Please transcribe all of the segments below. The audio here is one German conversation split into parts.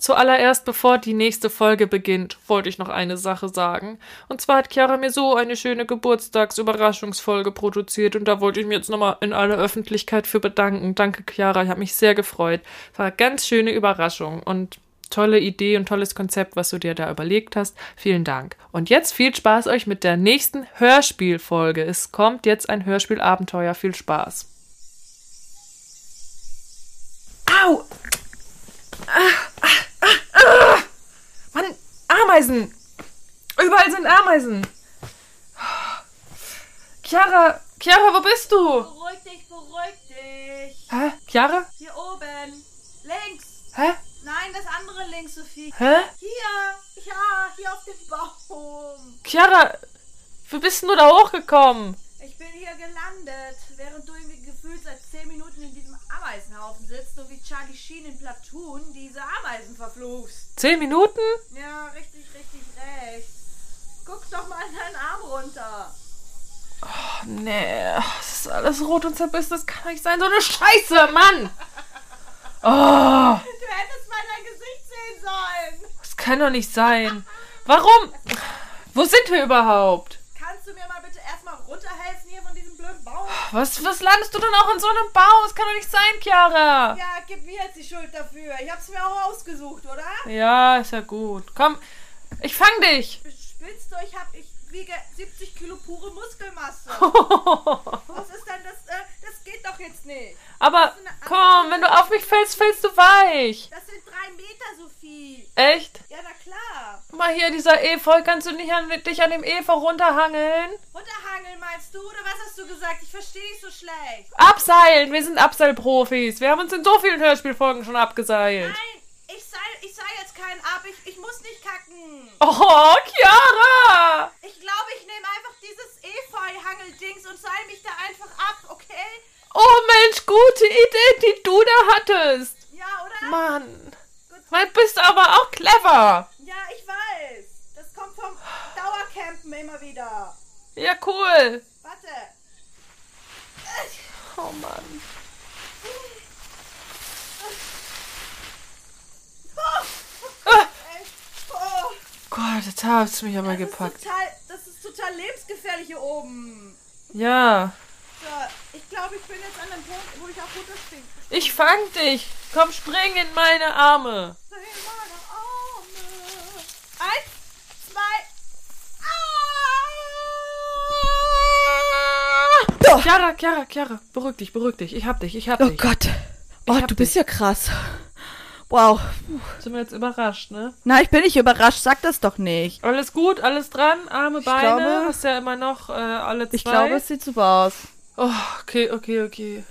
Zuallererst, bevor die nächste Folge beginnt, wollte ich noch eine Sache sagen. Und zwar hat Chiara mir so eine schöne Geburtstagsüberraschungsfolge produziert und da wollte ich mir jetzt nochmal in aller Öffentlichkeit für bedanken. Danke, Chiara, ich habe mich sehr gefreut. Es war eine ganz schöne Überraschung und tolle Idee und tolles Konzept, was du dir da überlegt hast. Vielen Dank. Und jetzt viel Spaß euch mit der nächsten Hörspielfolge. Es kommt jetzt ein Hörspielabenteuer. Viel Spaß. Au! Ah, ah! Ameisen! Überall sind Ameisen! Chiara, Chiara, wo bist du? Beruhig dich, beruhig dich. Hä? Chiara? Hier oben. Links. Hä? Nein, das andere links, Sophie. Hä? Hier. Ja, hier auf dem Baum. Chiara, wie bist denn du da hochgekommen? Ich bin hier gelandet, während du irgendwie gefühlt seit 10 Minuten in diesem Ameisenhaufen sitzt und wie Charlie Sheen in Platoon diese Ameisen verfluchst. Zehn Minuten? Ja, richtig, richtig rechts. Guck doch mal in deinen Arm runter. Oh, nee, das ist alles rot und zerbissen. Das kann nicht sein. So eine Scheiße, Mann! Oh, Du hättest mal dein Gesicht sehen sollen. das kann doch nicht sein. Warum? Wo sind wir überhaupt? Kannst du mir mal bitte erstmal runterhelfen hier von diesem blöden Baum? Was, was landest du denn auch in so einem Baum? Das kann doch nicht sein, Chiara. Ja, gib mir jetzt die Schuld dafür. Ich hab's mir auch ausgesucht, oder? Ja, ist ja gut. Komm, ich fang dich. Spinnst du? Ich hab, ich wiege 70 Kilo pure Muskelmasse. Was ist denn das? Äh, das geht doch jetzt nicht. Aber komm, wenn du auf mich fällst, fällst du weich. Das sind drei Meter, Sophie. Echt? Ja, na klar. Guck Mal hier, dieser Efeu, kannst du nicht an, dich an dem Efeu runterhangeln? Runterhangeln meinst du? Oder was hast du gesagt? Ich verstehe dich so schlecht. Abseilen, wir sind Abseilprofis. Wir haben uns in so vielen Hörspielfolgen schon abgeseilt. Nein, ich sei, ich sei jetzt kein Ab. Ich, ich muss nicht kacken. Oh, Chiara! Ich glaube, ich nehme einfach dieses Efeu-Hangeldings und seil mich da einfach ab, okay? Oh Mensch, gute Idee, die du da hattest. Ja, oder? Mann, du bist aber auch clever. Ja, ich weiß. Das kommt vom Dauercampen immer wieder. Ja, cool. Warte. Oh Mann. Ah, Echt? Oh, Gott, jetzt du mich aber das, ist gepackt. total, das ist total lebensgefährlich hier oben. Ja, So, ich glaube, ich bin jetzt an einem Punkt, wo ich auch runterspringen kann. ich fang dich. Komm, spring in meine Arme. Meine Arme. Eins, zwei. Ah! Chiara, Chiara, Chiara, beruhig dich, beruhig dich. Ich hab dich, ich hab Oh dich. Gott. Oh, du bist ja krass. Wow. Sind wir jetzt überrascht, ne? Na, ich bin nicht überrascht. Sag das doch nicht. Alles gut, alles dran, Arme, Beine. glaube- Hast ja immer noch äh, alle zwei. Ich glaube, es sieht super aus. Oh, okay, okay, okay.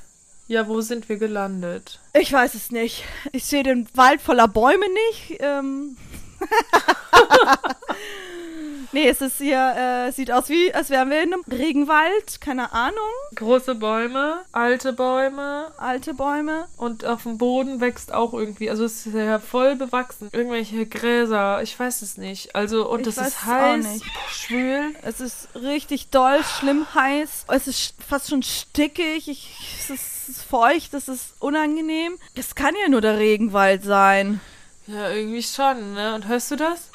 Ja, wo sind wir gelandet? Ich weiß es nicht. Ich sehe den Wald voller Bäume nicht. Ähm. nee, es ist hier, äh, sieht aus wie, als wären wir in einem Regenwald. Keine Ahnung. Große Bäume, alte Bäume Alte Bäume. und auf dem Boden wächst auch irgendwie, also es ist ja voll bewachsen. Irgendwelche Gräser, ich weiß es nicht. Also, und Ich es ist es heiß, nicht. schwül. Es ist richtig doll, schlimm heiß. Es ist fast schon stickig. Ich, es, ist, es ist feucht, es ist unangenehm. Das kann ja nur der Regenwald sein. Ja, irgendwie schon, ne? Und hörst du das?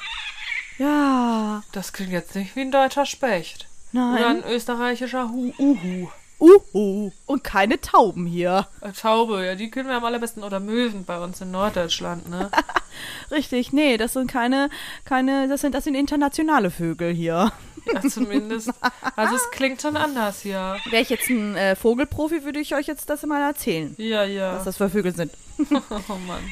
Ja. Das klingt jetzt nicht wie ein deutscher Specht. Oder ein Nein. österreichischer Hu Uhu. Uhu. Und keine Tauben hier. Äh, Taube, ja, die können wir am allerbesten. Oder Möwen bei uns in Norddeutschland, ne? Richtig, nee, das sind keine, keine, das sind, das sind internationale Vögel hier. Ja, zumindest. Also es klingt schon anders hier. Wäre ich jetzt ein äh, Vogelprofi, würde ich euch jetzt das mal erzählen, Ja, ja. was das für Vögel sind. Oh Mann.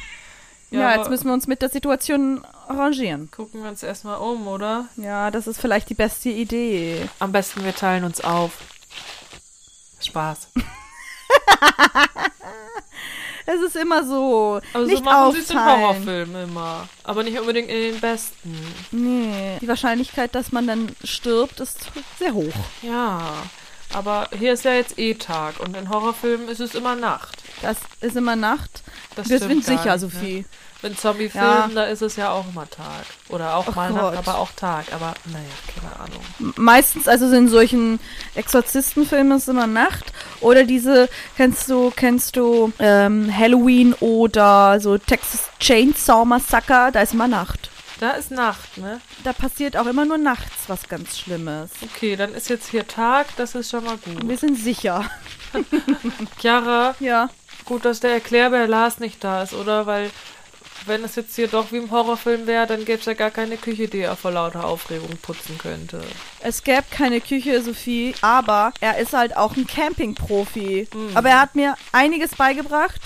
Ja, aber jetzt müssen wir uns mit der Situation arrangieren. gucken wir uns erstmal um, oder? Ja, das ist vielleicht die beste Idee. Am besten wir teilen uns auf. Spaß. Es ist immer so. Also nicht so machen sie. Horrorfilmen immer. Aber nicht unbedingt in den besten. Nee, die Wahrscheinlichkeit, dass man dann stirbt, ist sehr hoch. Ja. Aber hier ist ja jetzt eh Tag und in Horrorfilmen ist es immer Nacht. Das ist immer Nacht. Das Wir sind sicher, nicht, Sophie. Ne? In Zombie-Filmen, Ja. da ist es ja auch immer Tag. Oder auch Oh mal Gott. Nacht, aber auch Tag. Aber naja, keine Ahnung. Meistens, also in solchen Exorzistenfilmen ist es immer Nacht. Oder diese, kennst du, kennst du ähm, Halloween oder so Texas Chainsaw Massacre, da ist immer Nacht. Da ist Nacht, ne? Da passiert auch immer nur nachts was ganz Schlimmes. Okay, dann ist jetzt hier Tag, das ist schon mal gut. Wir sind sicher. Chiara, Ja. gut, dass der Erklärbär Lars nicht da ist, oder? Weil, wenn es jetzt hier doch wie im Horrorfilm wäre, dann gäbe es ja gar keine Küche, die er vor lauter Aufregung putzen könnte. Es gäbe keine Küche, Sophie, aber er ist halt auch ein Camping-Profi. Aber er hat mir einiges beigebracht.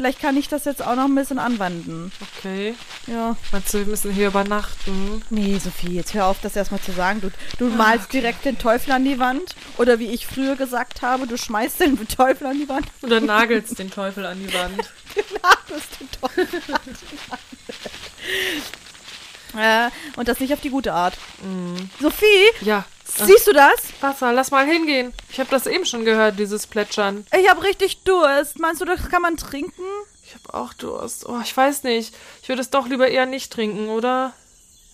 Vielleicht kann ich das jetzt auch noch ein bisschen anwenden. Okay. Ja. Meinst du, wir müssen hier übernachten? Nee, Sophie, jetzt hör auf, das erstmal zu sagen. Du, du malst direkt den Teufel an die Wand. Oder wie ich früher gesagt habe, du schmeißt den Teufel an die Wand. Oder nagelst den Teufel an die Wand? Nagelst den Teufel an die Wand. Äh, und das nicht auf die gute Art. Sophie, Ja. Siehst du das? Wasser, lass mal hingehen. Ich habe das eben schon gehört, dieses Plätschern. Ich habe richtig Durst. Meinst du, das kann man trinken? Ich habe auch Durst. Oh, ich weiß nicht. Ich würde es doch lieber eher nicht trinken, oder?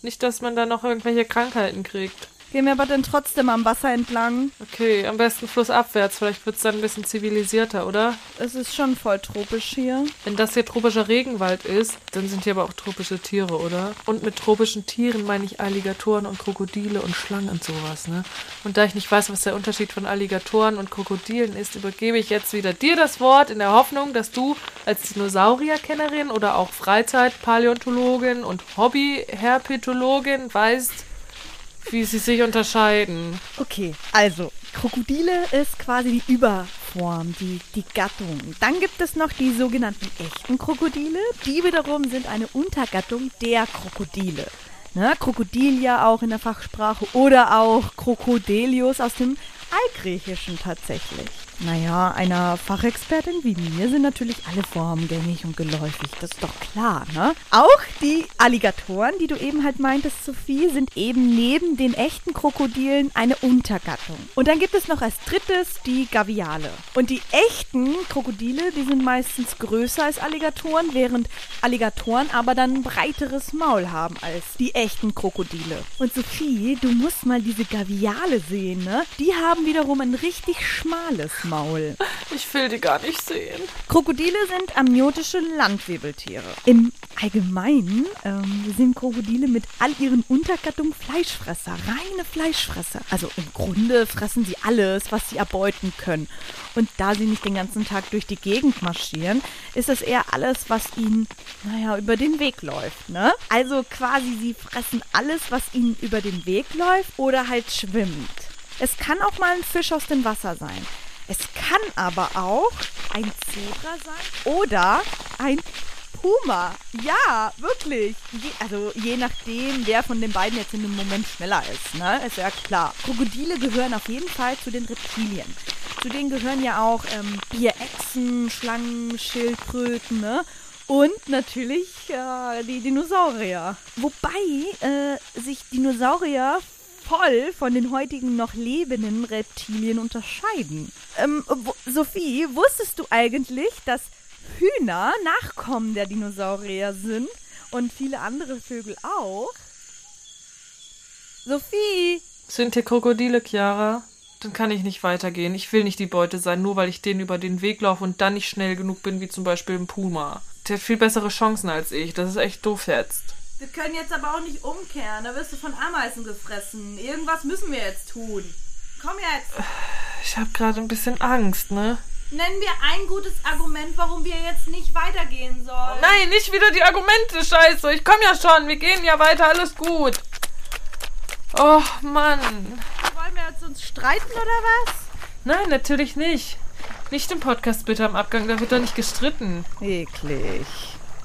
Nicht, dass man da noch irgendwelche Krankheiten kriegt. Gehen wir aber dann trotzdem am Wasser entlang. Okay, am besten flussabwärts. Vielleicht wird es dann ein bisschen zivilisierter, oder? Es ist schon voll tropisch hier. Wenn das hier tropischer Regenwald ist, dann sind hier aber auch tropische Tiere, oder? Und mit tropischen Tieren meine ich Alligatoren und Krokodile und Schlangen und sowas, ne? Und da ich nicht weiß, was der Unterschied von Alligatoren und Krokodilen ist, übergebe ich jetzt wieder dir das Wort in der Hoffnung, dass du als Dinosaurierkennerin oder auch Freizeitpaläontologin und Hobbyherpetologin weißt, wie sie sich unterscheiden. Okay, also Krokodile ist quasi die Überform, die, die Gattung. Dann gibt es noch die sogenannten echten Krokodile. Die wiederum sind eine Untergattung der Krokodile. Ne? Krokodil ja auch in der Fachsprache oder auch Krokodelius aus dem Altgriechischen tatsächlich. Naja, einer Fachexpertin wie mir sind natürlich alle Formen gängig und geläufig, das ist doch klar, ne? Auch die Alligatoren, die du eben halt meintest, Sophie, sind eben neben den echten Krokodilen eine Untergattung. Und dann gibt es noch als drittes die Gaviale. Und die echten Krokodile, die sind meistens größer als Alligatoren, während Alligatoren aber dann ein breiteres Maul haben als die echten Krokodile. Und Sophie, du musst mal diese Gaviale sehen, ne? Die haben wiederum ein richtig schmales Maul. Ich will die gar nicht sehen. Krokodile sind amniotische Landwirbeltiere. Im Allgemeinen ähm, sind Krokodile mit all ihren Untergattungen Fleischfresser, reine Fleischfresser. Also im Grunde fressen sie alles, was sie erbeuten können. Und da sie nicht den ganzen Tag durch die Gegend marschieren, ist es eher alles, was ihnen, naja, über den Weg läuft, ne? Also quasi sie fressen alles, was ihnen über den Weg läuft oder halt schwimmt. Es kann auch mal ein Fisch aus dem Wasser sein. Es kann aber auch ein Zebra sein oder ein Puma. Ja, wirklich. Je, also je nachdem, wer von den beiden jetzt in dem Moment schneller ist, ne? Ist ja klar. Krokodile gehören auf jeden Fall zu den Reptilien. Zu denen gehören ja auch ähm, hier Echsen, Schlangen, Schildkröten, ne? Und natürlich äh, die Dinosaurier. Wobei äh, sich Dinosaurier voll von den heutigen noch lebenden Reptilien unterscheiden. Ähm, Sophie, wusstest du eigentlich, dass Hühner Nachkommen der Dinosaurier sind und viele andere Vögel auch? Sophie, Sind hier Krokodile, Chiara? Dann kann ich nicht weitergehen. Ich will nicht die Beute sein, nur weil ich denen über den Weg laufe und dann nicht schnell genug bin, wie zum Beispiel ein Puma. Der hat viel bessere Chancen als ich. Das ist echt doof jetzt. Wir können jetzt aber auch nicht umkehren. Da wirst du von Ameisen gefressen. Irgendwas müssen wir jetzt tun. Komm jetzt. Ich habe gerade ein bisschen Angst, ne? Nennen wir ein gutes Argument, warum wir jetzt nicht weitergehen sollen. Nein, nicht wieder die Argumente, Scheiße. Ich komme ja schon. Wir gehen ja weiter. Alles gut. Oh, Mann. wollen wir jetzt uns streiten oder was? Nein, natürlich nicht. Nicht im Podcast bitte am Abgang. Da wird doch nicht gestritten. Eklig.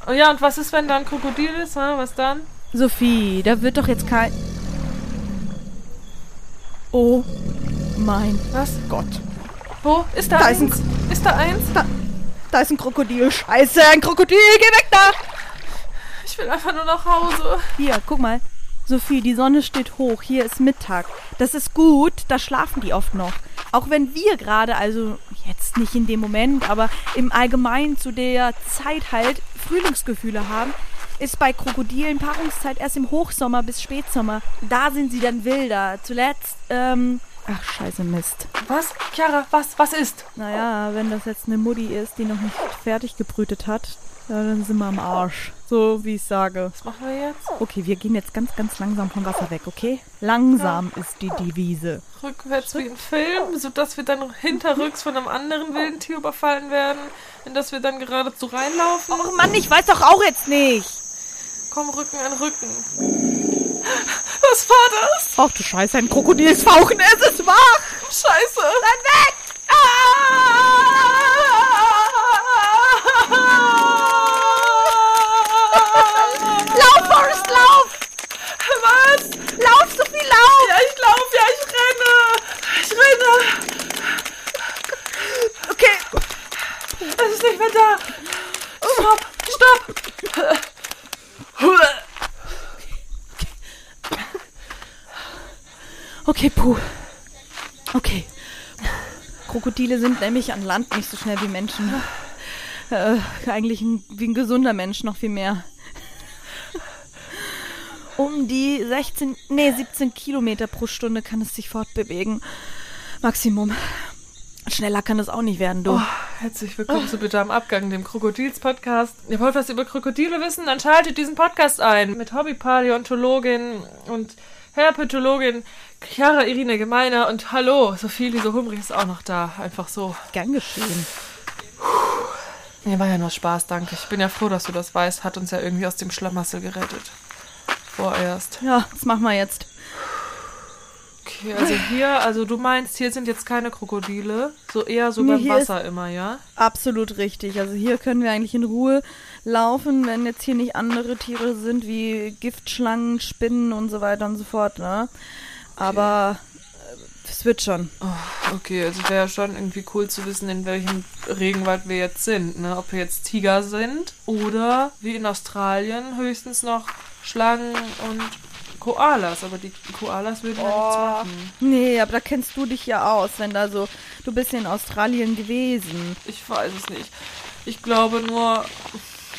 Oh ja, und was ist, wenn da ein Krokodil ist? Ha? Was dann? Sophie, da wird doch jetzt kein... Oh mein Was? Gott. Wo? Ist da, Da ist eins? ein- Ist da eins? Da, da ist ein Krokodil. Scheiße, ein Krokodil. Geh weg da. Ich will einfach nur nach Hause. Hier, guck mal. Sophie, die Sonne steht hoch. Hier ist Mittag. Das ist gut. Da schlafen die oft noch. Auch wenn wir gerade, also jetzt nicht in dem Moment, aber im Allgemeinen zu der Zeit halt Frühlingsgefühle haben, ist bei Krokodilen Paarungszeit erst im Hochsommer bis Spätsommer. Da sind sie dann wilder. Zuletzt, ähm, ach scheiße Mist. Was? Chiara, was? Was ist? Naja, wenn das jetzt eine Mutti ist, die noch nicht fertig gebrütet hat, ja, dann sind wir am Arsch. So wie ich sage. Was machen wir jetzt? Okay, wir gehen jetzt ganz, ganz langsam vom Wasser weg, okay? Langsam ist die Devise. Rückwärts wie im Film, sodass wir dann hinterrücks von einem anderen wilden Tier überfallen werden, in das wir dann geradezu reinlaufen. Och Mann, ich weiß doch auch jetzt nicht. Komm, Rücken an Rücken. Was war das? Ach du Scheiße, ein Krokodilsfauchen, es ist wach. Scheiße. Dann weg! Lauf, ist nicht mehr da. Stopp, stopp. okay, puh. Okay. Krokodile sind nämlich an Land nicht so schnell wie Menschen. Äh, eigentlich ein, wie ein gesunder Mensch noch viel mehr. Um die 16, nee, 17 Kilometer pro Stunde kann es sich fortbewegen. Maximum. Schneller kann es auch nicht werden, du. Oh, herzlich willkommen zu Bitte am Abgang, dem Krokodils-Podcast. Ihr wollt was über Krokodile wissen? Dann schaltet diesen Podcast ein mit Hobbypaläontologin und Herpetologin Chiara Irine Gemeiner und hallo, Sophie Lise Humrich ist auch noch da. Einfach so. Gern geschehen. Nee, war ja nur Spaß, danke. Ich bin ja froh, dass du das weißt. Hat uns ja irgendwie aus dem Schlamassel gerettet. Vorerst. Ja, das machen wir jetzt. Okay, also hier, also du meinst, hier sind jetzt keine Krokodile. So eher so Nee, beim Wasser immer, ja? Absolut richtig. Also hier können wir eigentlich in Ruhe laufen, wenn jetzt hier nicht andere Tiere sind wie Giftschlangen, Spinnen und so weiter und so fort, ne? Aber äh, es wird schon. Oh, okay, also wäre ja schon irgendwie cool zu wissen, in welchem Regenwald wir jetzt sind, ne? Ob wir jetzt Tiger sind oder wie in Australien höchstens noch Schlangen und Koalas. Aber die Koalas würden ja nichts machen. Nee, aber da kennst du dich ja aus, wenn da so, du bist ja in Australien gewesen. Ich weiß es nicht. Ich glaube nur,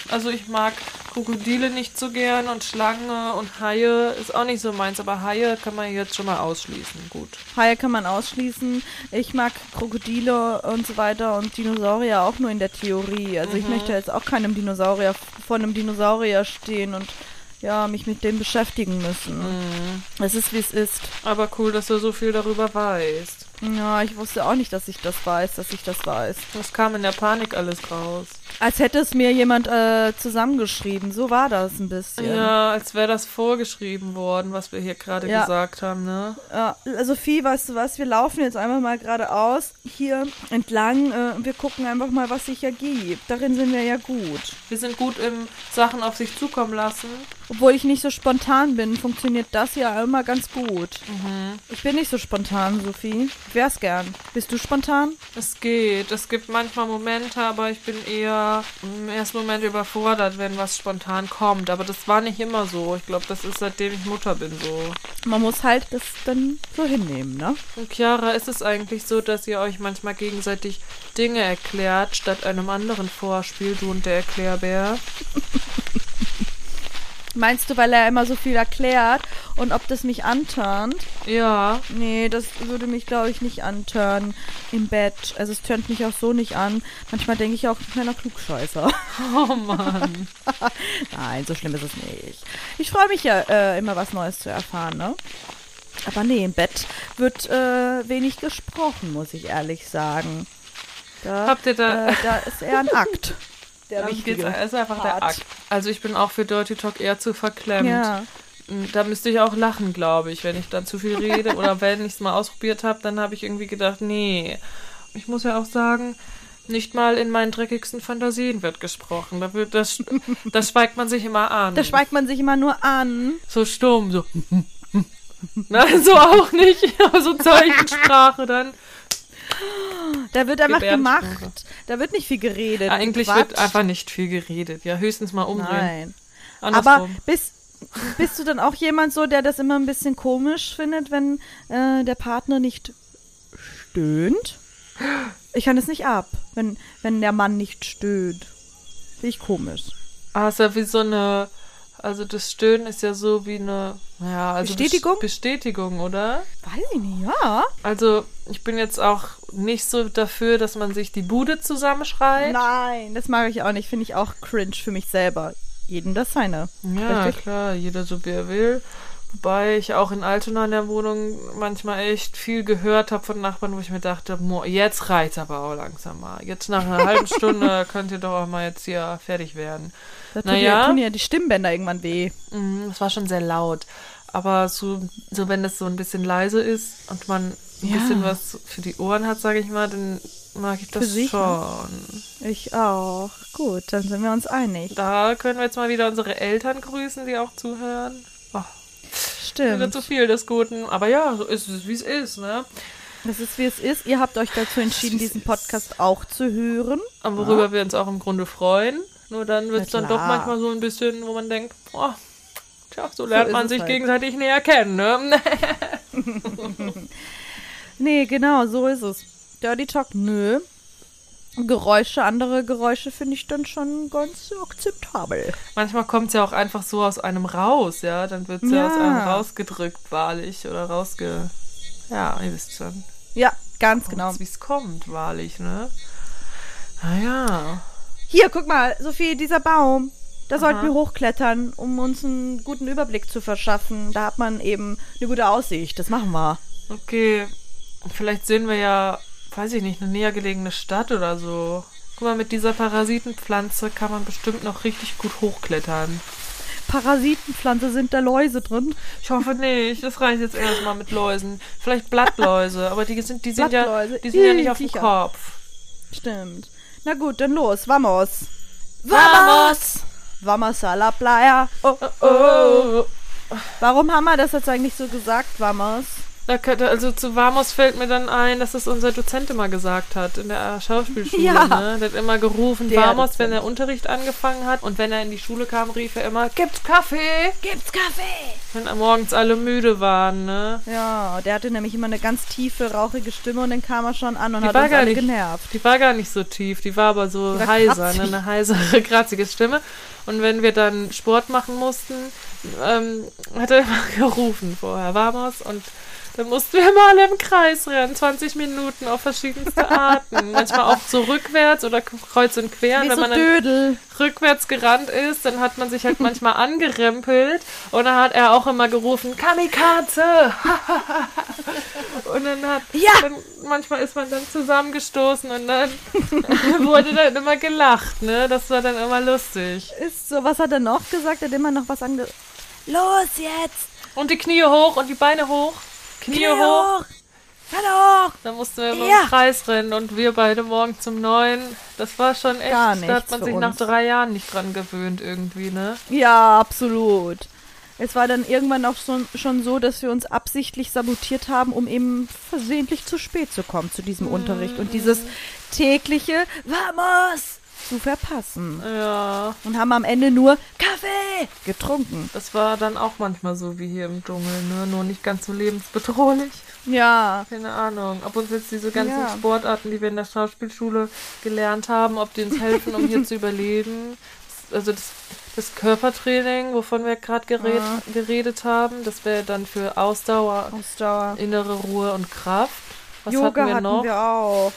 also ich mag Krokodile nicht so gern und Schlange und Haie ist auch nicht so meins, aber Haie kann man jetzt schon mal ausschließen. Gut. Haie kann man ausschließen. Ich mag Krokodile und so weiter und Dinosaurier auch nur in der Theorie. Also ich möchte jetzt auch keinem Dinosaurier vor einem Dinosaurier stehen und ja, mich mit dem beschäftigen müssen. Es ist wie es ist. Aber cool, dass du so viel darüber weißt. Ja, ich wusste auch nicht, dass ich das weiß, dass ich das weiß. Das kam in der Panik alles raus. Als hätte es mir jemand äh, zusammengeschrieben. So war das ein bisschen. Ja, als wäre das vorgeschrieben worden, was wir hier gerade Ja. gesagt haben, ne? Ja, Sophie, weißt du was? Wir laufen jetzt einfach mal geradeaus hier entlang. Äh, und wir gucken einfach mal, was sich ergibt. Darin sind wir ja gut. Wir sind gut im Sachen auf sich zukommen lassen. Obwohl ich nicht so spontan bin, funktioniert das ja immer ganz gut. Ich bin nicht so spontan, Sophie. Ich wär's gern. Bist du spontan? Es geht. Es gibt manchmal Momente, aber ich bin eher im ersten Moment überfordert, wenn was spontan kommt. Aber das war nicht immer so. Ich glaube, das ist seitdem ich Mutter bin so. Man muss halt das dann so hinnehmen, ne? Und Chiara, ist es eigentlich so, dass ihr euch manchmal gegenseitig Dinge erklärt, statt einem anderen vorspielt, du und der Erklärbär? Meinst du, weil er immer so viel erklärt und ob das mich antörnt? Ja. Nee, das würde mich, glaube ich, nicht antören im Bett. Also es tönt mich auch so nicht an. Manchmal denke ich auch, ein kleiner Klugscheißer. Oh Mann. Nein, so schlimm ist es nicht. Ich freue mich ja, äh, immer was Neues zu erfahren, ne? Aber nee, im Bett wird äh, wenig gesprochen, muss ich ehrlich sagen. Da, Habt ihr da- Äh, da ist eher ein Akt. Der Da geht's, wichtige ist einfach der Part. Akt. Also ich bin auch für Dirty Talk eher zu verklemmt. Ja. Da müsste ich auch lachen, glaube ich, wenn ich dann zu viel rede. Oder wenn ich es mal ausprobiert habe, dann habe ich irgendwie gedacht, nee. Ich muss ja auch sagen, nicht mal in meinen dreckigsten Fantasien wird gesprochen. Da, wird das, das schweigt man sich immer an. Da schweigt man sich immer nur an. so stumm, so. Nein, so auch nicht. So Zeichensprache dann. Da wird einfach gemacht. Da wird nicht viel geredet. Eigentlich Quatsch. wird einfach nicht viel geredet. Ja, höchstens mal umdrehen. Nein. Andersrum. Aber bist, bist du dann auch jemand so, der das immer ein bisschen komisch findet, wenn äh, der Partner nicht stöhnt? Ich kann es nicht ab, wenn, wenn der Mann nicht stöhnt. Finde ich komisch. Ah, ist ja wie so eine Also das Stöhnen ist ja so wie eine ja, also Bestätigung? Bes- Bestätigung, oder? Weiß ich nicht, ja. Also ich bin jetzt auch nicht so dafür, dass man sich die Bude zusammenschreit. Nein, das mag ich auch nicht. Finde ich auch cringe für mich selber. Jedem das seine. Ja, Richtig? klar, jeder so wie er will. Wobei ich auch in Altona in der Wohnung manchmal echt viel gehört habe von Nachbarn, wo ich mir dachte, mo, jetzt reicht's aber auch langsam mal. Jetzt nach einer halben Stunde könnt ihr doch auch mal jetzt hier fertig werden. Da tut Naja. ja. tun ja die Stimmbänder irgendwann weh. Es war schon sehr laut. Aber so, so wenn es so ein bisschen leise ist und man ein Ja. bisschen was für die Ohren hat, sage ich mal, dann mag ich das ne? schon. Ich auch. Gut, dann sind wir uns einig. Da können wir jetzt mal wieder unsere Eltern grüßen, die auch zuhören. Oh, wieder Stimmt. zu viel des Guten. Aber ja, so ist es, wie es ist, ne? Das ist, wie es ist. Ihr habt euch dazu entschieden, diesen Podcast auch zu hören. Und worüber wir uns auch im Grunde freuen. Nur dann wird es dann doch manchmal so ein bisschen, wo man denkt, oh, tja, so lernt ist man sich halt. gegenseitig näher kennen, ne? Nee, genau, so ist es. Dirty Talk, nö. Geräusche, andere Geräusche finde ich dann schon ganz akzeptabel. Manchmal kommt es ja auch einfach so aus einem raus, ja. Dann wird es ja. Ja. aus einem rausgedrückt, wahrlich. Oder rausge. Ja, ihr wisst schon. Ja, ganz genau. Wie es kommt, wahrlich, ne? Naja. Hier, guck mal, Sophie, dieser Baum. Da sollten wir hochklettern, um uns einen guten Überblick zu verschaffen. Da hat man eben eine gute Aussicht. Das machen wir. Okay. Vielleicht sehen wir ja, weiß ich nicht, eine näher gelegene Stadt oder so. Guck mal, mit dieser Parasitenpflanze kann man bestimmt noch richtig gut hochklettern. Parasitenpflanze sind da Läuse drin. Ich hoffe nicht. Das reicht jetzt erstmal mit Läusen. Vielleicht Blattläuse, aber die sind, die sind ja, die sind ja nicht auf dem. Kopf. Stimmt. Na gut, dann los. Vamos. Vamos! Vamos a la playa. Oh, oh. Oh. Warum haben wir das jetzt eigentlich so gesagt, Vamos? Da könnte, also zu Vamos fällt mir dann ein, dass es unser Dozent immer gesagt hat in der Schauspielschule. Ja. Ne? Der hat immer gerufen, Der Vamos, Dozent. wenn der Unterricht angefangen hat. Und wenn er in die Schule kam, rief er immer, gibt's Kaffee? Gibt's Kaffee? Wenn morgens alle müde waren, ne? Ja, der hatte nämlich immer eine ganz tiefe, rauchige Stimme und dann kam er schon an und Die hat uns alle nicht- genervt. Die war gar nicht so tief, die war aber so war heiser, ne? eine heisere, kratzige Stimme. Und wenn wir dann Sport machen mussten, ähm, hat er immer gerufen vorher, Vamos, und dann mussten wir immer alle im Kreis rennen, 20 Minuten auf verschiedenste Arten. Manchmal auch so rückwärts oder kreuz und quer. Wie wenn so man dann Dödel. rückwärts gerannt ist, dann hat man sich halt manchmal angerempelt und dann hat er auch immer gerufen, Kamikaze! und dann hat, Ja. dann, manchmal ist man dann zusammengestoßen und dann wurde dann immer gelacht, ne? Das war dann immer lustig. Ist so, was hat er noch gesagt? Er hat immer noch was ange... Los jetzt! Und die Knie hoch und die Beine hoch. Knie, hoch. Hallo! Dann mussten wir so Ja. im Kreis rennen und wir beide morgen zum Neuen. Das war schon echt, Gar da hat man sich nach uns. drei Jahren nicht dran gewöhnt irgendwie, ne? Ja, absolut. Es war dann irgendwann auch schon, schon so, dass wir uns absichtlich sabotiert haben, um eben versehentlich zu spät zu kommen zu diesem Unterricht und dieses tägliche Vamos zu verpassen. Ja. Und haben am Ende nur Kaffee getrunken. Das war dann auch manchmal so wie hier im Dschungel, ne? Nur nicht ganz so lebensbedrohlich. Ja, Keine Ahnung. Ob uns jetzt diese ganzen Ja. Sportarten, die wir in der Schauspielschule gelernt haben, ob die uns helfen, um hier zu überleben. Also das, das Körpertraining, wovon wir gerade gered, Ja. geredet haben, das wäre dann für Ausdauer, Ausdauer. innere Ruhe und Kraft. Was Yoga hatten wir noch? auch.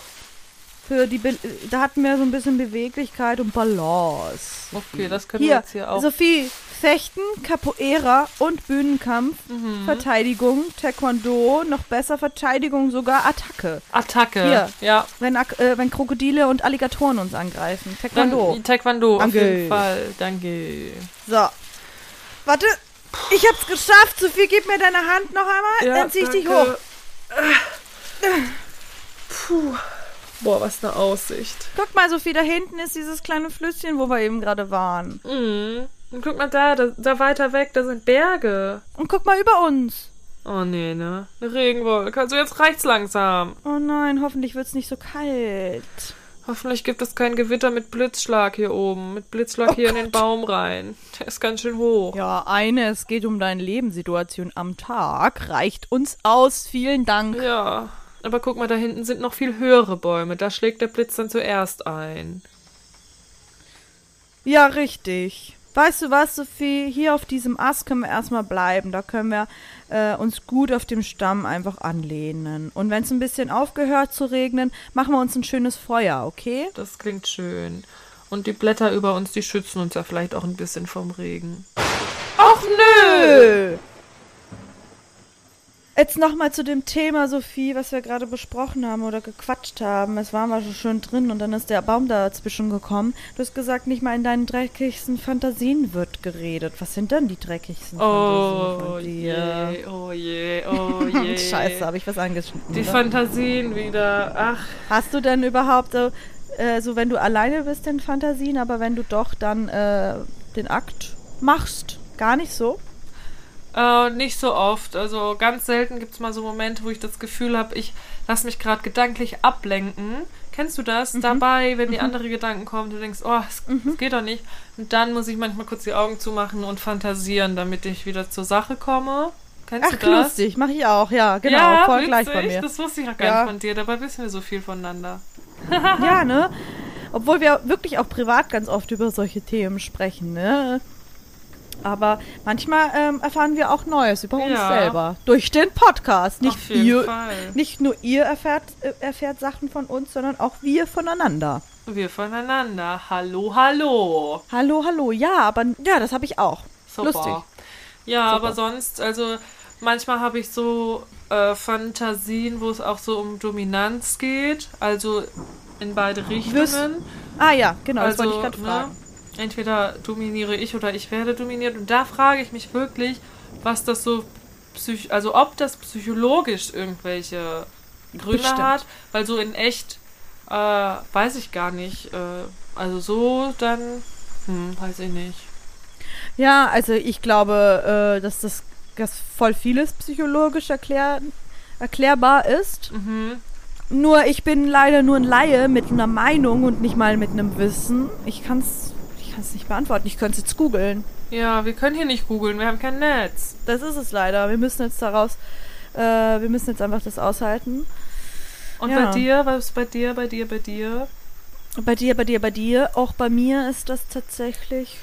Für die Be da hatten wir so ein bisschen Beweglichkeit und Balance. okay, das können wir Hier, jetzt hier auch. Sophie, Fechten, Capoeira und Bühnenkampf, Mhm. Verteidigung, Taekwondo, noch besser Verteidigung, sogar Attacke. Attacke. Hier. Ja. Wenn, äh, wenn Krokodile und Alligatoren uns angreifen. Taekwondo. Dann, Taekwondo, auf Danke. jeden Fall. Danke. So. Warte, ich hab's geschafft. Sophie, gib mir deine Hand noch einmal. Dann zieh ich dich hoch. Puh. Boah, was eine Aussicht. Guck mal, Sophie, da hinten ist dieses kleine Flüsschen, wo wir eben gerade waren. Mhm. Und guck mal da, da, da weiter weg, da sind Berge. Und guck mal über uns. Oh nee, ne? Eine Regenwolke. Also jetzt reicht's langsam. Oh nein, hoffentlich wird's nicht so kalt. Hoffentlich gibt es kein Gewitter mit Blitzschlag hier oben. Mit Blitzschlag hier in den Baum rein. Der ist ganz schön hoch. Ja, eine, es geht um deine Lebenssituation am Tag. Reicht uns aus. Vielen Dank. Ja. Aber guck mal, da hinten sind noch viel höhere Bäume. Da schlägt der Blitz dann zuerst ein. Ja, richtig. weißt du was, Sophie? Hier auf diesem Ast können wir erstmal bleiben. Da können wir äh, uns gut auf dem Stamm einfach anlehnen. Und wenn es ein bisschen aufgehört zu regnen, machen wir uns ein schönes Feuer, okay? Das klingt schön. Und die Blätter über uns, die schützen uns ja vielleicht auch ein bisschen vom Regen. Ach nö! Jetzt nochmal zu dem Thema, Sophie, was wir gerade besprochen haben oder gequatscht haben. Es war mal so schön drin und dann ist der Baum dazwischen gekommen. Du hast gesagt, nicht mal in deinen dreckigsten Fantasien wird geredet. Was sind denn die dreckigsten Fantasien Oh von dir? je, oh je, oh je. Scheiße, habe ich was angeschnitten. Die oder? Fantasien wieder. Ach, Hast du denn überhaupt so, äh, so, wenn du alleine bist in Fantasien, aber wenn du doch dann äh, den Akt machst? Gar nicht so? Äh, nicht so oft. Also ganz selten gibt es mal so Momente, wo ich das Gefühl habe, ich lasse mich gerade gedanklich ablenken. Kennst du das? Dabei, wenn die andere Gedanken kommen, du denkst, oh, es, es geht doch nicht. Und dann muss ich manchmal kurz die Augen zumachen und fantasieren, damit ich wieder zur Sache komme. Kennst Ach, du das? lustig, mache ich auch, ja, genau, ja, voll witzig. gleich bei mir. Das wusste ich noch gar Ja. nicht von dir. Dabei wissen wir so viel voneinander. Ja, ne? Obwohl wir wirklich auch privat ganz oft über solche Themen sprechen, ne? Aber manchmal ähm, erfahren wir auch Neues über uns Ja. selber. Durch den Podcast. Nicht ihr, Fall. nicht nur ihr erfährt, äh, erfährt Sachen von uns, sondern auch wir voneinander. Wir voneinander. Hallo, hallo. Hallo, hallo. Ja, aber ja, das habe ich auch. Super. Lustig. Ja, Super. aber sonst, also manchmal habe ich so äh, Fantasien, wo es auch so um Dominanz geht, also in beide Richtungen. Ah ja, genau, das also, wollte ich gerade ne, fragen. Entweder dominiere ich oder ich werde dominiert. Und da frage ich mich wirklich, was das so psych also ob das psychologisch irgendwelche Gründe Bestimmt. hat, weil so in echt äh, weiß ich gar nicht. Äh, also so dann, hm, weiß ich nicht. Ja, also ich glaube, äh, dass das dass voll vieles psychologisch erklär, erklärbar ist. Mhm. Nur ich bin leider nur ein Laie mit einer Meinung und nicht mal mit einem Wissen. Ich kann es ich kann's nicht beantworten. Ich könnte es jetzt googeln. Ja, wir können hier nicht googeln, wir haben kein Netz. Das ist es leider. Wir müssen jetzt daraus, äh, wir müssen jetzt einfach das aushalten. Und Ja. bei dir, was bei dir, bei dir, bei dir? Bei dir, bei dir, bei dir, auch bei mir ist das tatsächlich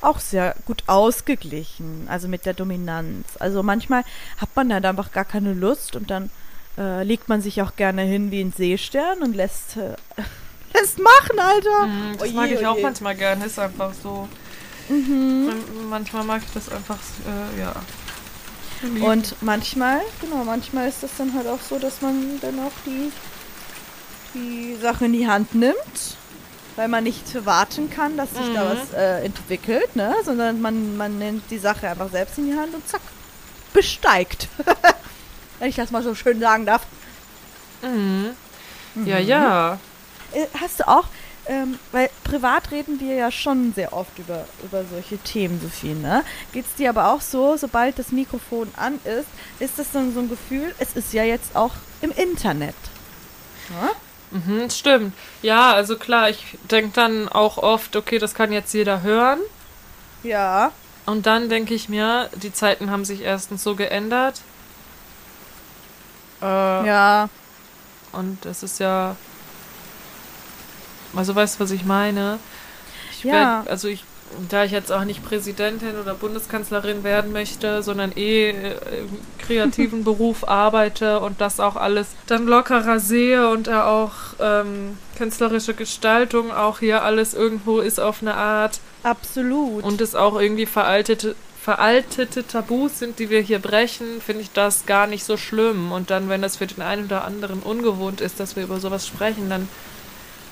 auch sehr gut ausgeglichen, also mit der Dominanz. Also manchmal hat man halt einfach gar keine Lust und dann äh, legt man sich auch gerne hin wie ein Seestern und lässt, äh, machen, Alter. Hm, das Oje, mag ich auch oje. manchmal gerne, ist einfach so. Mhm. Man- Manchmal mag ich das einfach, äh, ja. Und manchmal, genau, manchmal ist das dann halt auch so, dass man dann auch die, die Sache in die Hand nimmt, weil man nicht warten kann, dass sich da Mhm. was äh, entwickelt, ne? sondern man, man nimmt die Sache einfach selbst in die Hand und zack, besteigt. Wenn ich das mal so schön sagen darf. Mhm. Ja, ja. Äh, hast du auch, ähm, weil privat reden wir ja schon sehr oft über, über solche Themen, Sophie, ne? Geht es dir aber auch so, sobald das Mikrofon an ist, ist das dann so ein Gefühl, es ist ja jetzt auch im Internet. Ja? Mhm, stimmt. Ja, also klar, ich denke dann auch oft, okay, das kann jetzt jeder hören. Ja. Und dann denke ich mir, die Zeiten haben sich erstens so geändert. Äh, Ja. Und es ist ja. Also weißt du, was ich meine? Ich Ja. werd, also ich, da ich jetzt auch nicht Präsidentin oder Bundeskanzlerin werden möchte, sondern eh äh, im kreativen Beruf arbeite und das auch alles dann lockerer sehe und da auch ähm, künstlerische Gestaltung auch hier alles irgendwo ist auf eine Art Absolut. und es auch irgendwie veraltete veraltete Tabus sind, die wir hier brechen, finde ich das gar nicht so schlimm. Und dann, wenn das für den einen oder anderen ungewohnt ist, dass wir über sowas sprechen, dann,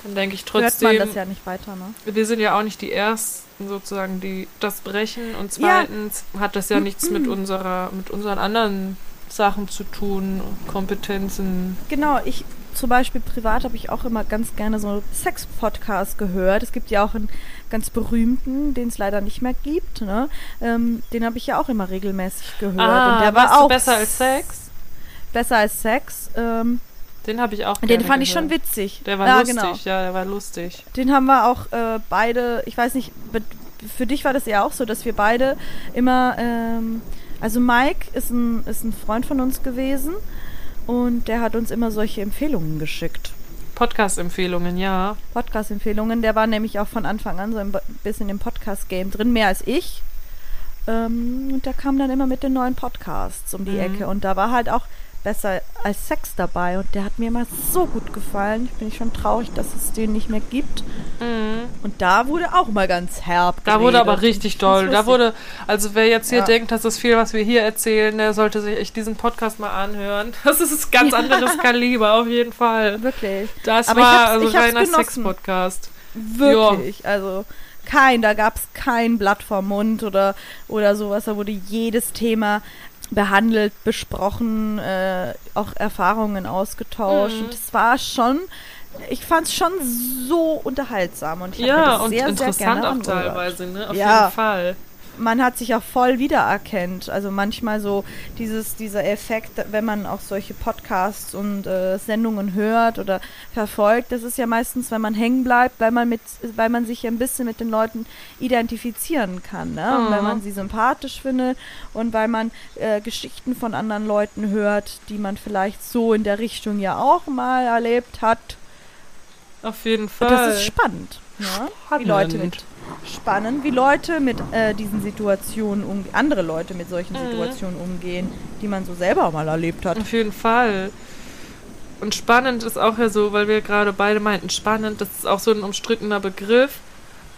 dann denke ich hört trotzdem, man das ja nicht weiter, ne? wir sind ja auch nicht die Ersten sozusagen, die das brechen. Und Ja. zweitens hat das ja nichts mit unserer, mit unseren anderen Sachen zu tun, Kompetenzen. Genau, ich zum Beispiel privat habe ich auch immer ganz gerne so Sex-Podcasts gehört. Es gibt ja auch einen ganz berühmten, den es leider nicht mehr gibt. Ne? Ähm, den habe ich ja auch immer regelmäßig gehört. Ah, und der war auch besser als Sex. Besser als Sex. Ähm, Den habe ich auch den fand ich schon witzig. Der war ja, lustig, Genau. ja, der war lustig. Den haben wir auch äh, beide, ich weiß nicht, für dich war das ja auch so, dass wir beide immer, ähm, also Mike ist ein, ist ein Freund von uns gewesen und der hat uns immer solche Empfehlungen geschickt. Podcast-Empfehlungen, ja. Podcast-Empfehlungen. Der war nämlich auch von Anfang an so ein bisschen im Podcast-Game drin, mehr als ich. Ähm, und der kam dann immer mit den neuen Podcasts um die Mhm. Ecke. Und da war halt auch besser als Sex dabei. Und der hat mir immer so gut gefallen. Ich bin schon traurig, dass es den nicht mehr gibt. Und da wurde auch mal ganz herb. Mhm. Da wurde aber geredet. richtig doll. Da wurde, also wer jetzt hier Ja. denkt, das ist viel, was wir hier erzählen, der sollte sich echt diesen Podcast mal anhören. Das ist ein ganz anderes Kaliber, auf jeden Fall. Wirklich. Das Aber war also ich reiner. Sex-Podcast. Wirklich. Also kein, da gab es kein Blatt vom Mund oder, oder sowas. Da wurde jedes Thema behandelt, besprochen, äh, auch Erfahrungen ausgetauscht. Mhm. Und es war schon, ich fand es schon so unterhaltsam. Und ich mir Ja, das und sehr, interessant sehr gerne auch teilweise, ne? Auf Ja. jeden Fall. Man hat sich auch voll wiedererkennt. Also manchmal so dieses, dieser Effekt, wenn man auch solche Podcasts und äh, Sendungen hört oder verfolgt, das ist ja meistens, wenn man hängen bleibt, weil man mit, weil man sich ja ein bisschen mit den Leuten identifizieren kann, ne? Und wenn Mhm. man sie sympathisch findet und weil man äh, Geschichten von anderen Leuten hört, die man vielleicht so in der Richtung ja auch mal erlebt hat. Auf jeden Und Fall. das ist spannend. Ne? Wie Leute Spannend. mit spannend, wie Leute mit äh, diesen Situationen umgehen, andere Leute mit solchen Mhm. Situationen umgehen, die man so selber auch mal erlebt hat. Auf jeden Fall. Und spannend ist auch ja so, weil wir gerade beide meinten, spannend, das ist auch so ein umstrittener Begriff.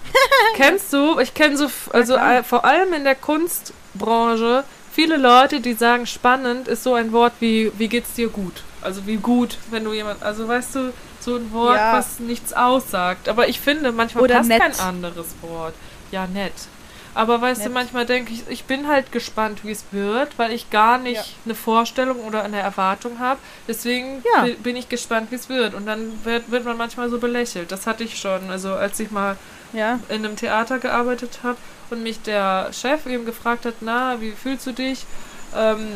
Kennst du? Ich kenne so, also klar. äh, vor allem in der Kunstbranche, viele Leute, die sagen, spannend ist so ein Wort wie, wie geht's dir gut? Also wie gut, wenn du jemand, also weißt du, so ein Wort, Ja. was nichts aussagt. Aber ich finde, manchmal Oder passt nett. kein anderes Wort. Ja, nett. Aber weißt du, Nett. manchmal denke ich, ich bin halt gespannt, wie es wird, weil ich gar nicht Ja. eine Vorstellung oder eine Erwartung habe. Deswegen Ja. bi- bin ich gespannt, wie es wird. Und dann wird, wird man manchmal so belächelt. Das hatte ich schon. Also als ich mal Ja, in einem Theater gearbeitet habe und mich der Chef eben gefragt hat, na, wie fühlst du dich? Ähm,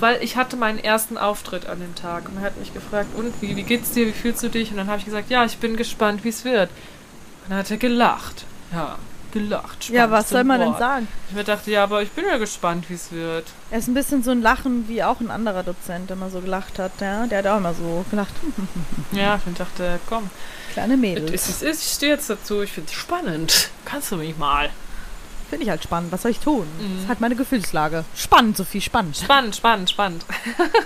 weil ich hatte meinen ersten Auftritt an dem Tag und er hat mich gefragt, und wie, wie geht's dir, wie fühlst du dich? Und dann habe ich gesagt, ja, ich bin gespannt, wie es wird. Und dann hat er gelacht. Ja, gelacht. ja was soll man denn Wort. sagen? Ich mir dachte, ja, aber ich bin ja gespannt, wie es wird. Er ist ein bisschen so ein Lachen, wie auch ein anderer Dozent immer so gelacht hat. Ja? Der hat auch immer so gelacht. Hm, Ja, ich dachte, komm, Kleine es Mädels. ist, es ist, ich stehe jetzt dazu, ich finde es spannend. Kannst du mich mal? Finde ich halt spannend. Was soll ich tun? Mhm. Das ist halt meine Gefühlslage. Spannend, Sophie, spannend. Spannend, spannend, spannend.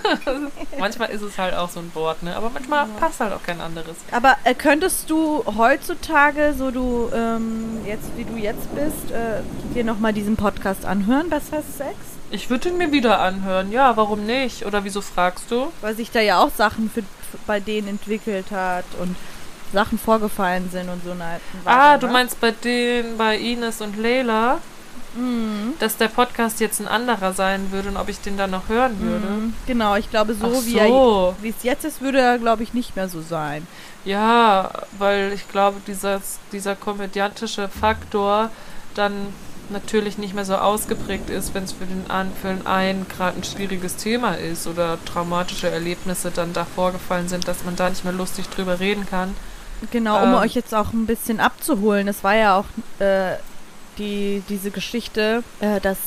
manchmal ist es halt auch so ein Wort, ne? Aber manchmal passt halt auch kein anderes. Aber äh, könntest du heutzutage, so du ähm, jetzt wie du jetzt bist, äh, dir nochmal diesen Podcast anhören, Besser Sex? Ich würde ihn mir wieder anhören. Ja, warum nicht? Oder wieso fragst du? Weil sich da ja auch Sachen für, für, bei denen entwickelt hat und Sachen vorgefallen sind und so. Na, ah, du meinst bei den, bei Ines und Leila, Mhm. dass der Podcast jetzt ein anderer sein würde und ob ich den dann noch hören würde? Mhm. Genau, ich glaube, so, Ach wie er so. wie es jetzt ist, würde er, glaube ich, nicht mehr so sein. Ja, weil ich glaube, dieser, dieser komödiantische Faktor dann natürlich nicht mehr so ausgeprägt ist, wenn es für den, für den einen gerade ein schwieriges Thema ist oder traumatische Erlebnisse dann da vorgefallen sind, dass man da nicht mehr lustig drüber reden kann. Genau, um Ähm. euch jetzt auch ein bisschen abzuholen. Es war ja auch äh, die, diese Geschichte, äh, dass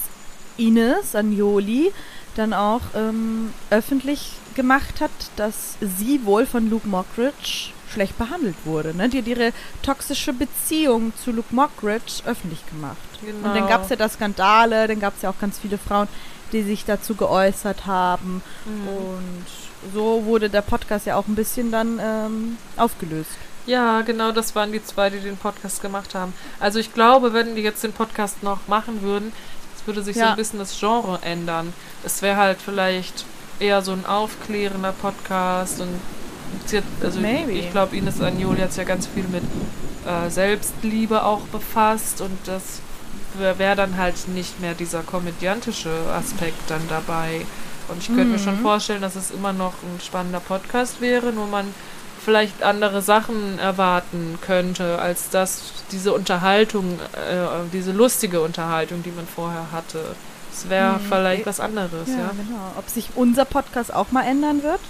Ines Agnoli dann auch ähm, öffentlich gemacht hat, dass sie wohl von Luke Mockridge schlecht behandelt wurde. Ne? Die hat ihre toxische Beziehung zu Luke Mockridge öffentlich gemacht. Genau. Und dann gab es ja da Skandale, dann gab es ja auch ganz viele Frauen, die sich dazu geäußert haben. Mhm. Und so wurde der Podcast ja auch ein bisschen dann ähm, aufgelöst. Ja, genau, das waren die zwei, die den Podcast gemacht haben. Also ich glaube, wenn die jetzt den Podcast noch machen würden, es würde sich so Ja. ein bisschen das Genre ändern. Es wäre halt vielleicht eher so ein aufklärender Podcast und hat, also Maybe. ich glaube, Ines Agnoli hat sich ja ganz viel mit äh, Selbstliebe auch befasst und das wäre wär dann halt nicht mehr dieser komödiantische Aspekt dann dabei. Und ich könnte mir schon Mhm. vorstellen, dass es immer noch ein spannender Podcast wäre, nur man vielleicht andere Sachen erwarten könnte, als das, diese Unterhaltung, äh, diese lustige Unterhaltung, die man vorher hatte. Es wäre Hm, vielleicht was anderes, ja. genau. Ob sich unser Podcast auch mal ändern wird?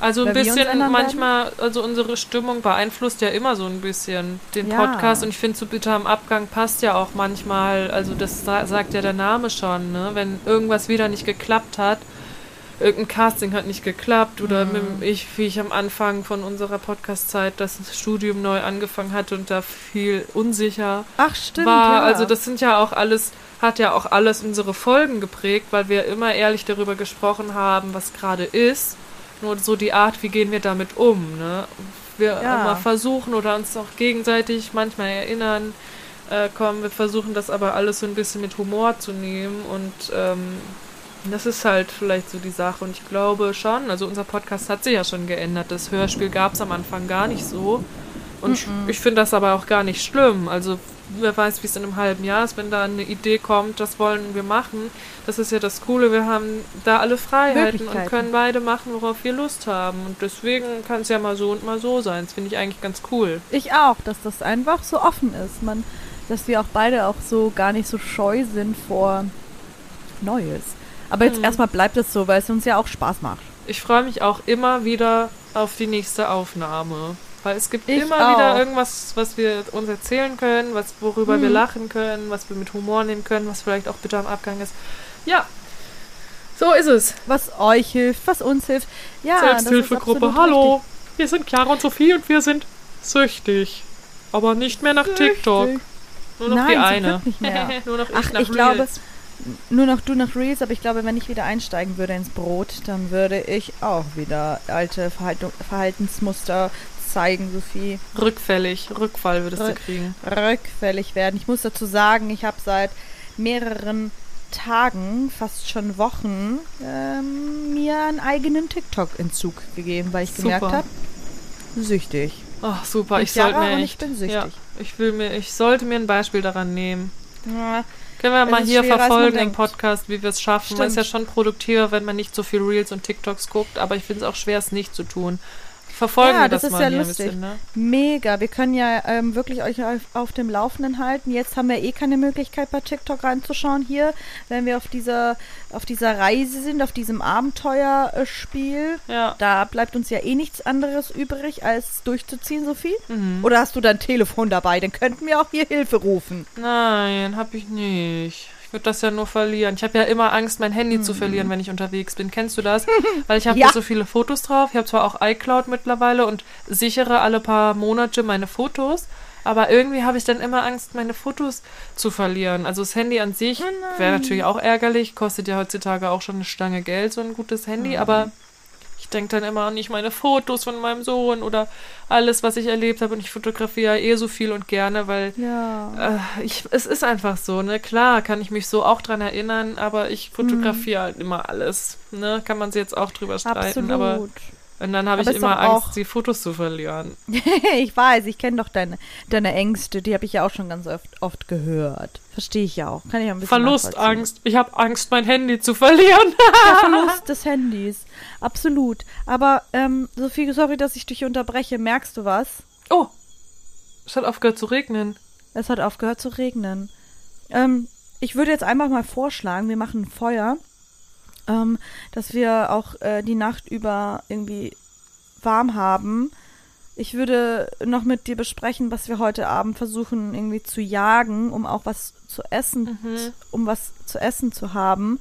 Also ein bisschen manchmal, also unsere Stimmung beeinflusst ja immer so ein bisschen den Ja. Podcast und ich finde, zu bitter am Abgang passt ja auch manchmal, also das sa sagt ja der Name schon, ne? wenn irgendwas wieder nicht geklappt hat, irgendein Casting hat nicht geklappt oder dem- ich, wie ich am Anfang von unserer Podcast-Zeit das Studium neu angefangen hatte und da viel unsicher Ach, stimmt. war. ja. Also das sind ja auch alles, hat ja auch alles unsere Folgen geprägt, weil wir immer ehrlich darüber gesprochen haben, was gerade ist. Nur so die Art, wie gehen wir damit um, ne? Wir Ja. immer versuchen oder uns auch gegenseitig manchmal erinnern, äh, komm, wir versuchen das aber alles so ein bisschen mit Humor zu nehmen und ähm, das ist halt vielleicht so die Sache und ich glaube schon, also unser Podcast hat sich ja schon geändert. Das Hörspiel gab es am Anfang gar nicht so und ich, ich finde das aber auch gar nicht schlimm. Also wer weiß, wie es in einem halben Jahr ist, wenn da eine Idee kommt, das wollen wir machen. Das ist ja das Coole, wir haben da alle Freiheiten und können beide machen, worauf wir Lust haben. Und deswegen kann es ja mal so und mal so sein. Das finde ich eigentlich ganz cool. Ich auch, dass das einfach so offen ist. Man, dass wir auch beide auch so gar nicht so scheu sind vor Neues. Aber jetzt Mhm. erstmal bleibt es so, weil es uns ja auch Spaß macht. Ich freue mich auch immer wieder auf die nächste Aufnahme. Weil es gibt Ich immer auch. wieder irgendwas, was wir uns erzählen können, was, worüber wir Mhm. lachen können, was wir mit Humor nehmen können, was vielleicht auch bitter am Abgang ist. Ja, so ist es. Was euch hilft, was uns hilft. Ja, Selbsthilfegruppe, hallo. Wir sind Chiara und Sophie und wir sind süchtig. Aber nicht mehr nach richtig. TikTok. Süchtig. Nur noch Nein, die eine. Nur noch ich Ach, nach ich glaube, Reels. Nur noch du nach Reels, aber ich glaube, wenn ich wieder einsteigen würde ins Brot, dann würde ich auch wieder alte Verhaltung, Verhaltensmuster zeigen, Sophie. Rückfällig, Rückfall würdest du Rück- kriegen. rückfällig werden. Ich muss dazu sagen, ich habe seit mehreren Tagen, fast schon Wochen, ähm, mir einen eigenen TikTok-Entzug gegeben, weil ich gemerkt Super. habe, süchtig. Ach, super. Und Ich sollte mir echt, ich bin süchtig. Ja, ich will mir, ich sollte mir ein Beispiel daran nehmen. Ja, Können wir mal hier verfolgen im. Podcast, wie wir es schaffen. Man ist ja Stimmt. schon produktiver, wenn man nicht so viel Reels und TikToks guckt, aber ich finde es auch schwer, es nicht zu tun. Verfolgen Ja, wir das das, ist mal ja hier lustig. bisschen, ne? Mega. Wir können ja ähm, wirklich euch auf, auf dem Laufenden halten. Jetzt haben wir eh keine Möglichkeit bei TikTok reinzuschauen hier, wenn wir auf dieser auf dieser Reise sind, auf diesem Abenteuerspiel. Ja. Da bleibt uns ja eh nichts anderes übrig, als durchzuziehen, Sophie. Mhm. Oder hast du dein Telefon dabei? Dann könnten wir auch hier Hilfe rufen. Nein, hab ich nicht. Ich würde das ja nur verlieren. Ich habe ja immer Angst, mein Handy Mhm. zu verlieren, wenn ich unterwegs bin. Kennst du das? Weil ich habe Ja. so viele Fotos drauf. Ich habe zwar auch iCloud mittlerweile und sichere alle paar Monate meine Fotos, aber irgendwie habe ich dann immer Angst, meine Fotos zu verlieren. Also das Handy an sich wäre natürlich auch ärgerlich, kostet ja heutzutage auch schon eine Stange Geld, so ein gutes Handy, Mhm. aber ich denke dann immer an nicht meine Fotos von meinem Sohn oder alles, was ich erlebt habe und ich fotografiere ja eh so viel und gerne, weil Ja. äh, ich, es ist einfach so, ne? Klar, kann ich mich so auch dran erinnern, aber ich fotografiere halt immer alles, ne? Kann man sich jetzt auch drüber streiten, aber Absolut. Und dann habe ich immer Angst, die Fotos zu verlieren. ich weiß, ich kenne doch deine, deine Ängste. Die habe ich ja auch schon ganz oft, oft gehört. Verstehe ich ja auch. Kann ich ein bisschen. Verlustangst. Ich habe Angst, mein Handy zu verlieren. Der Verlust des Handys. Absolut. Aber, ähm, Sophie, sorry, dass ich dich unterbreche. Merkst du was? oh, es hat aufgehört zu regnen. Es hat aufgehört zu regnen. Ähm, ich würde jetzt einfach mal vorschlagen, wir machen ein Feuer, ähm, dass wir auch äh, die Nacht über irgendwie warm haben. Ich würde noch mit dir besprechen, was wir heute Abend versuchen irgendwie zu jagen, um auch was zu essen, Mhm. um was zu essen zu haben.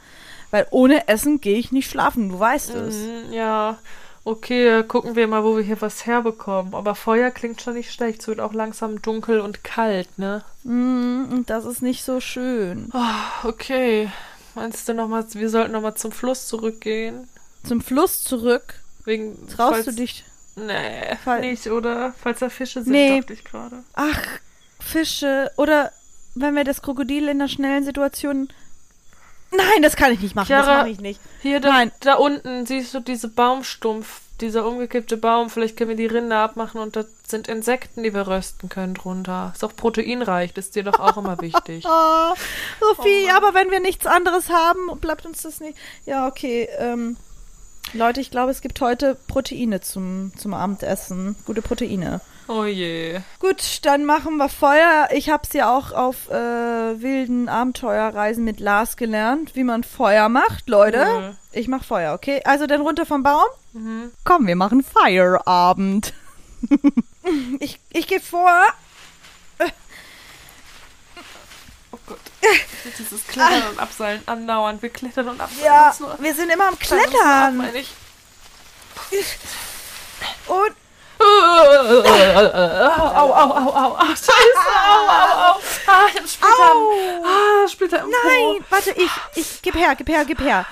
Weil ohne Essen gehe ich nicht schlafen, du weißt es. Mhm, ja, okay, gucken wir mal, wo wir hier was herbekommen. Aber Feuer klingt schon nicht schlecht. Es wird auch langsam dunkel und kalt, ne? Mm, Und das ist nicht so schön. Oh, okay. Meinst du nochmal, wir sollten nochmal zum Fluss zurückgehen? Zum Fluss zurück. Wegen, Traust falls, du dich? Nee, Fall- nicht, oder? Falls da Fische sind, Nee. dachte ich gerade. Ach, Fische. Oder wenn wir das Krokodil in einer schnellen Situation. Nein, das kann ich nicht machen. das Chiara, mache ich nicht. Hier, da, Nein. da unten, siehst du diese Baumstumpf, dieser umgekippte Baum. Vielleicht können wir die Rinde abmachen und da sind Insekten, die wir rösten können drunter. Ist auch proteinreich, das ist dir doch auch immer wichtig. Oh, Sophie, aber wenn wir nichts anderes haben, bleibt uns das nicht. Ja, okay. Ähm, Leute, ich glaube, es gibt heute Proteine zum, zum Abendessen. Gute Proteine. Oh je. Gut, dann machen wir Feuer. Ich habe es ja auch auf äh, wilden Abenteuerreisen mit Lars gelernt, wie man Feuer macht, Leute. Cool. Ich mach Feuer, okay? Also dann runter vom Baum. Mhm. Komm, wir machen Feierabend. ich ich gehe vor. Oh Gott. Dieses Klettern und Abseilen andauernd. Wir klettern und abseilen Ja, wir sind immer am nur ab, Klettern. meine ich. Und Au, au, au, au, au. Ah, scheiße. Au, au, au. Ah, ich hab Splitter. Au. Ah, Splitter im nein, warte, ich, ich, gib her, gib her, gib her.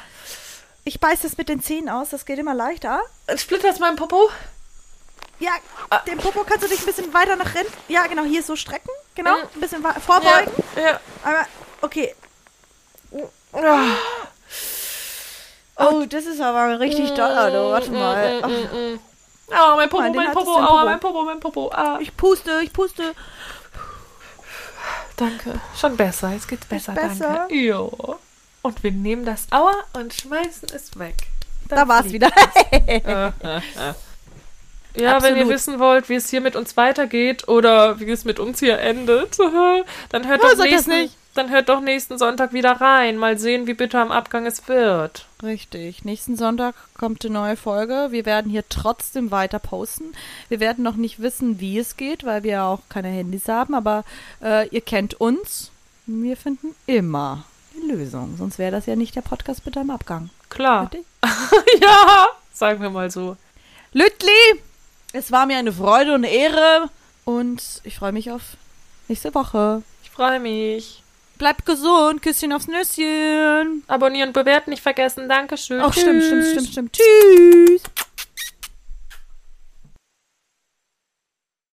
Ich beiß das mit den Zähnen aus, das geht immer leichter. Po. Splitter ist mein Popo. Ja, den Popo kannst du dich ein bisschen weiter nach rennen. Ja, genau, hier so strecken. Genau, Mhm. ein bisschen vorbeugen. Ja, ja. Aber, okay. Ah. Oh, das ist aber richtig doll, du. Warte mal. Ach, Aua, mein Popo, Mann, mein Popo, Popo. mein Popo, mein Popo. Ah. Ich puste, ich puste. Danke. Schon besser, jetzt geht's besser, besser? danke. Jo. Und wir nehmen das Aua und schmeißen es weg. Dann Da war's wieder. Ja, wenn ihr Absolut. wissen wollt, wie es hier mit uns weitergeht oder wie es mit uns hier endet, dann hört, Oh, doch das nächsten, nicht. dann hört doch nächsten Sonntag wieder rein. Mal sehen, wie bitter am Abgang es wird. Richtig. Nächsten Sonntag kommt eine neue Folge. Wir werden hier trotzdem weiter posten. Wir werden noch nicht wissen, wie es geht, weil wir auch keine Handys haben, aber äh, ihr kennt uns. Wir finden immer die Lösung. Sonst wäre das ja nicht der Podcast bitte am Abgang. Klar. Ja, sagen wir mal so. Lütli, es war mir eine Freude und eine Ehre und ich freue mich auf nächste Woche. Ich freue mich. Bleibt gesund, Küsschen aufs Nüsschen. Abonnieren und bewerten nicht vergessen. Dankeschön. Ach, stimmt, stimmt, Tschüss. stimmt, stimmt. Tschüss.